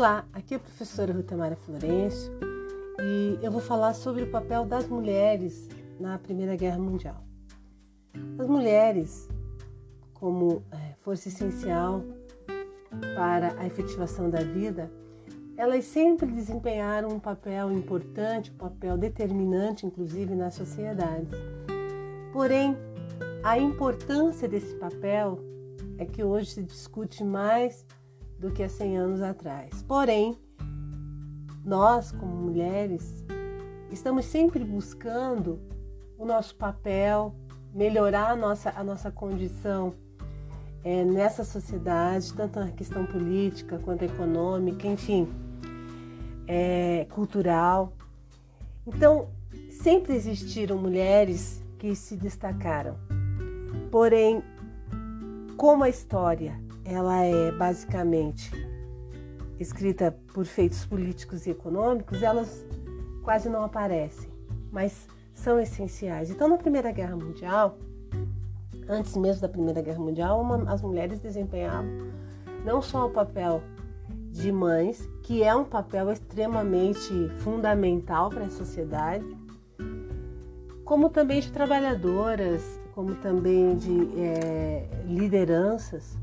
Olá, aqui é a professora Rutamara Florencio e eu vou falar sobre o papel das mulheres na Primeira Guerra Mundial. As mulheres, como é, força essencial para a efetivação da vida, elas sempre desempenharam um papel importante, um papel determinante, inclusive nas sociedades. Porém, a importância desse papel é que hoje se discute mais do que há 100 anos atrás. Porém, nós, como mulheres, estamos sempre buscando o nosso papel, melhorar a nossa, a nossa condição é, nessa sociedade, tanto na questão política quanto econômica, enfim, é, cultural. Então, sempre existiram mulheres que se destacaram. Porém, como a história ela é basicamente escrita por feitos políticos e econômicos, elas quase não aparecem, mas são essenciais. Então, na Primeira Guerra Mundial, antes mesmo da Primeira Guerra Mundial, uma, as mulheres desempenhavam não só o papel de mães, que é um papel extremamente fundamental para a sociedade, como também de trabalhadoras, como também de é, lideranças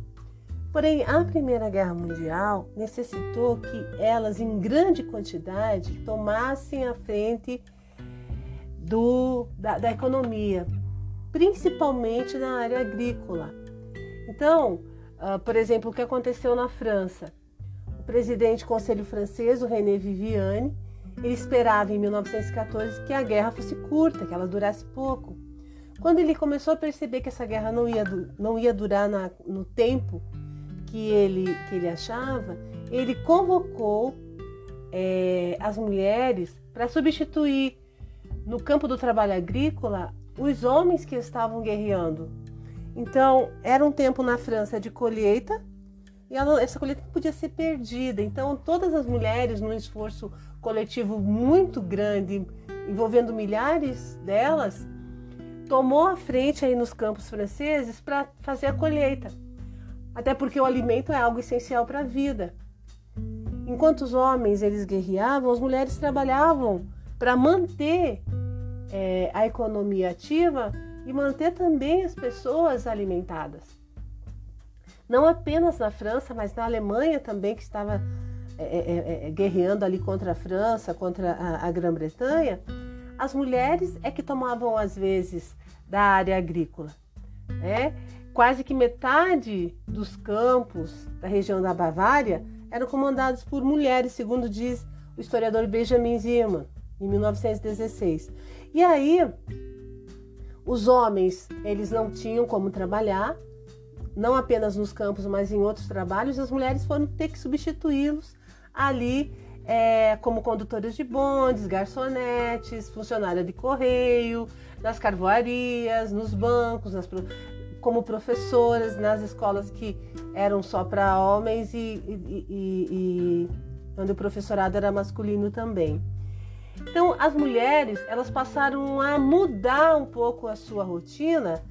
Porém, a Primeira Guerra Mundial necessitou que elas, em grande quantidade, tomassem a frente do, da, da economia, principalmente na área agrícola. Então, uh, por exemplo, o que aconteceu na França? O presidente do Conselho francês, o René Viviane, ele esperava em 1914 que a guerra fosse curta, que ela durasse pouco. Quando ele começou a perceber que essa guerra não ia, não ia durar na, no tempo que ele, que ele achava, ele convocou é, as mulheres para substituir no campo do trabalho agrícola os homens que estavam guerreando. Então, era um tempo na França de colheita e ela, essa colheita podia ser perdida. Então, todas as mulheres, num esforço coletivo muito grande, envolvendo milhares delas, tomou a frente aí nos campos franceses para fazer a colheita até porque o alimento é algo essencial para a vida. Enquanto os homens eles guerreavam, as mulheres trabalhavam para manter é, a economia ativa e manter também as pessoas alimentadas. Não apenas na França, mas na Alemanha também, que estava é, é, é, é guerreando ali contra a França, contra a, a Grã-Bretanha, as mulheres é que tomavam às vezes da área agrícola. Né? Quase que metade dos campos da região da Bavária eram comandados por mulheres, segundo diz o historiador Benjamin Zimmermann, em 1916. E aí, os homens, eles não tinham como trabalhar, não apenas nos campos, mas em outros trabalhos, as mulheres foram ter que substituí-los ali é, como condutores de bondes, garçonetes, funcionária de correio, nas carvoarias, nos bancos, nas, como professoras nas escolas que eram só para homens e, e, e, e o professorado era masculino também. Então, as mulheres elas passaram a mudar um pouco a sua rotina,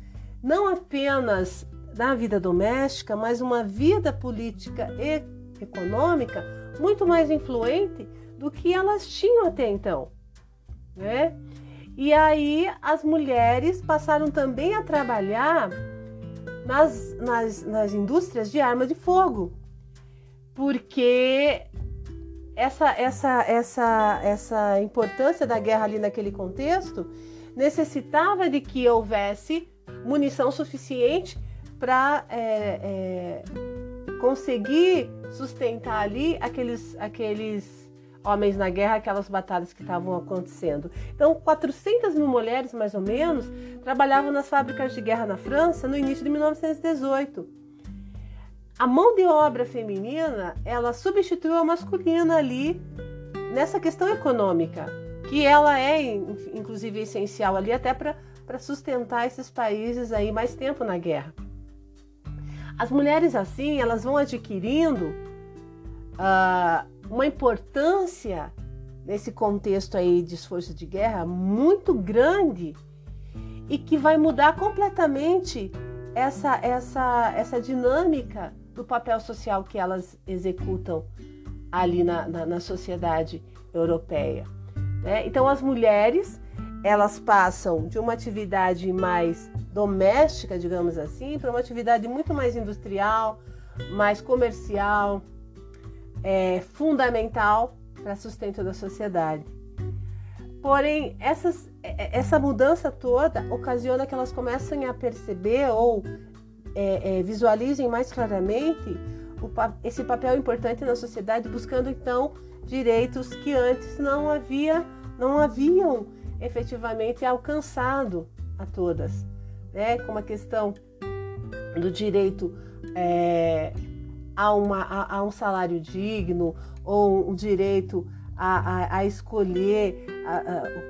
não apenas na vida doméstica, mas uma vida política e econômica muito mais influente do que elas tinham até então, né? E aí as mulheres passaram também a trabalhar nas, nas, nas indústrias de arma de fogo, porque essa, essa, essa, essa importância da guerra ali naquele contexto necessitava de que houvesse munição suficiente para é, é, conseguir sustentar ali aqueles, aqueles homens na guerra, aquelas batalhas que estavam acontecendo. Então, 400 mil mulheres, mais ou menos, trabalhavam nas fábricas de guerra na França no início de 1918. A mão de obra feminina, ela substituiu a masculina ali nessa questão econômica, que ela é, inclusive, essencial ali até para sustentar esses países aí mais tempo na guerra. As mulheres assim, elas vão adquirindo uh, uma importância nesse contexto aí de esforço de guerra muito grande e que vai mudar completamente essa, essa, essa dinâmica do papel social que elas executam ali na, na, na sociedade europeia. Né? Então as mulheres elas passam de uma atividade mais doméstica, digamos assim, para uma atividade muito mais industrial, mais comercial, é, fundamental para sustento da sociedade. Porém, essas, é, essa mudança toda ocasiona que elas comecem a perceber ou é, é, visualizem mais claramente o, esse papel importante na sociedade, buscando então direitos que antes não havia, não haviam efetivamente alcançado a todas, né? Como a questão do direito é, a, uma, a, a, um salário digno ou um direito a, a, escolher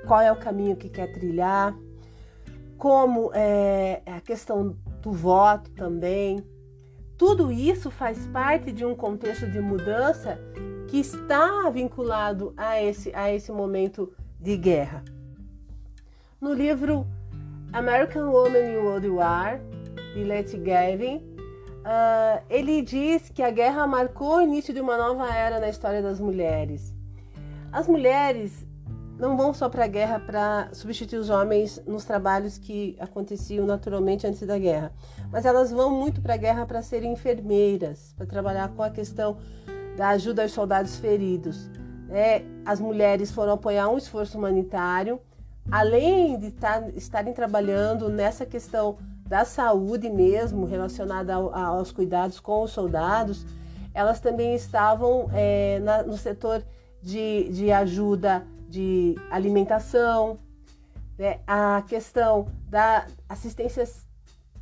qual é o caminho que quer trilhar, como é, a questão do voto também. Tudo isso faz parte de um contexto de mudança que está vinculado a esse, a esse momento de guerra. No livro American Woman in World War, de Letty Gavin, uh, ele diz que a guerra marcou o início de uma nova era na história das mulheres. As mulheres não vão só para a guerra para substituir os homens nos trabalhos que aconteciam naturalmente antes da guerra, mas elas vão muito para a guerra para serem enfermeiras, para trabalhar com a questão da ajuda aos soldados feridos. É, as mulheres foram apoiar um esforço humanitário além de estar, estarem trabalhando nessa questão da saúde mesmo, relacionada ao, aos cuidados com os soldados, elas também estavam é, na, no setor de, de ajuda de alimentação, né? a questão da assistência,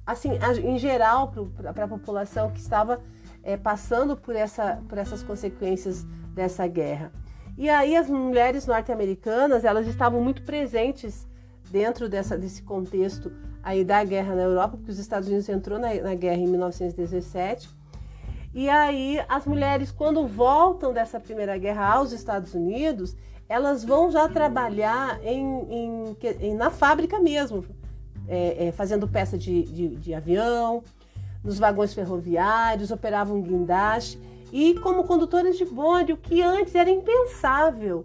assim, em geral, para a população que estava é, passando por, essa, por essas consequências dessa guerra. E aí as mulheres norte-americanas, elas estavam muito presentes dentro dessa, desse contexto aí da guerra na Europa, porque os Estados Unidos entrou na, na guerra em 1917. E aí as mulheres, quando voltam dessa primeira guerra aos Estados Unidos, elas vão já trabalhar em, em, na fábrica mesmo, é, é, fazendo peça de, de, de avião, nos vagões ferroviários, operavam guindaste e como condutores de bonde, o que antes era impensável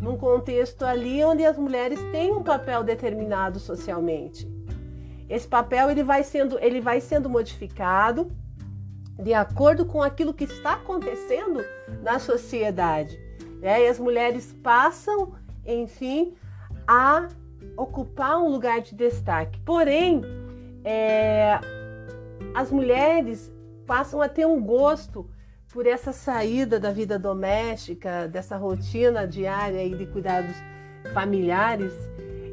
num contexto ali onde as mulheres têm um papel determinado socialmente. Esse papel ele vai sendo, ele vai sendo modificado de acordo com aquilo que está acontecendo na sociedade. Né? E as mulheres passam, enfim, a ocupar um lugar de destaque. Porém, é, as mulheres passam a ter um gosto por essa saída da vida doméstica, dessa rotina diária e de cuidados familiares,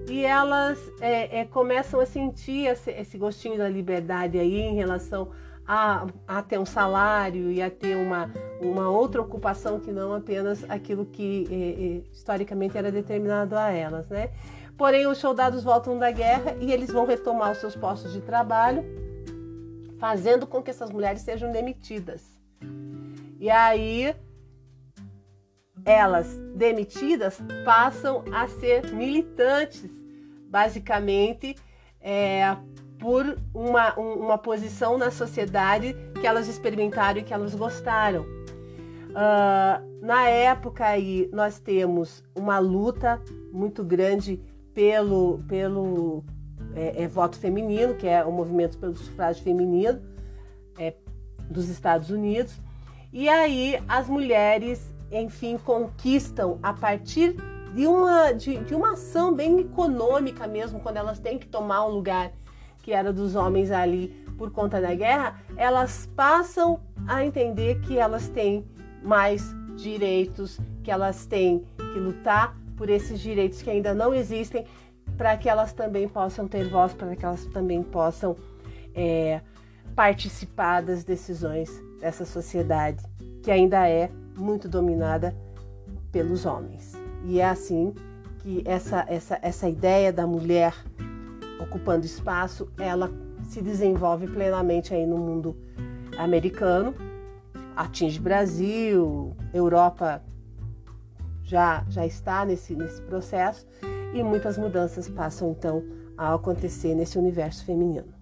e elas é, é, começam a sentir esse, esse, gostinho da liberdade aí em relação a, a, ter um salário e a ter uma, uma outra ocupação que não apenas aquilo que é, é historicamente era determinado a elas, né? Porém, os soldados voltam da guerra e eles vão retomar os seus postos de trabalho, fazendo com que essas mulheres sejam demitidas. E aí elas demitidas passam a ser militantes, basicamente é, por uma, uma posição na sociedade que elas experimentaram e que elas gostaram. Uh, na época aí nós temos uma luta muito grande pelo, pelo é, é, voto feminino, que é o movimento pelo sufrágio feminino é, dos Estados Unidos. E aí as mulheres, enfim, conquistam a partir de uma, de, de uma ação bem econômica mesmo, quando elas têm que tomar um lugar que era dos homens ali por conta da guerra, elas passam a entender que elas têm mais direitos, que elas têm que lutar por esses direitos que ainda não existem, para que elas também possam ter voz, para que elas também possam é, participar das decisões dessa sociedade que ainda é muito dominada pelos homens. E é assim que essa, essa, essa ideia da mulher ocupando espaço, ela se desenvolve plenamente aí no mundo americano, atinge Brasil, Europa já, já está nesse, nesse processo e muitas mudanças passam então a acontecer nesse universo feminino.